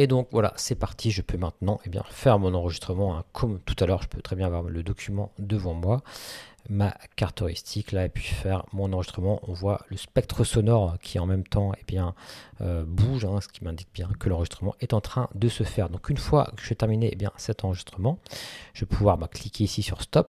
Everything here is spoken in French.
Et donc voilà, c'est parti, je peux maintenant eh bien, faire mon enregistrement. Hein. Comme tout à l'heure, je peux très bien avoir le document devant moi, ma carte heuristique là, et puis faire mon enregistrement. On voit le spectre sonore qui en même temps eh bien, euh, bouge, hein, ce qui m'indique bien que l'enregistrement est en train de se faire. Donc une fois que j'ai terminé eh bien, cet enregistrement, je vais pouvoir bah, cliquer ici sur Stop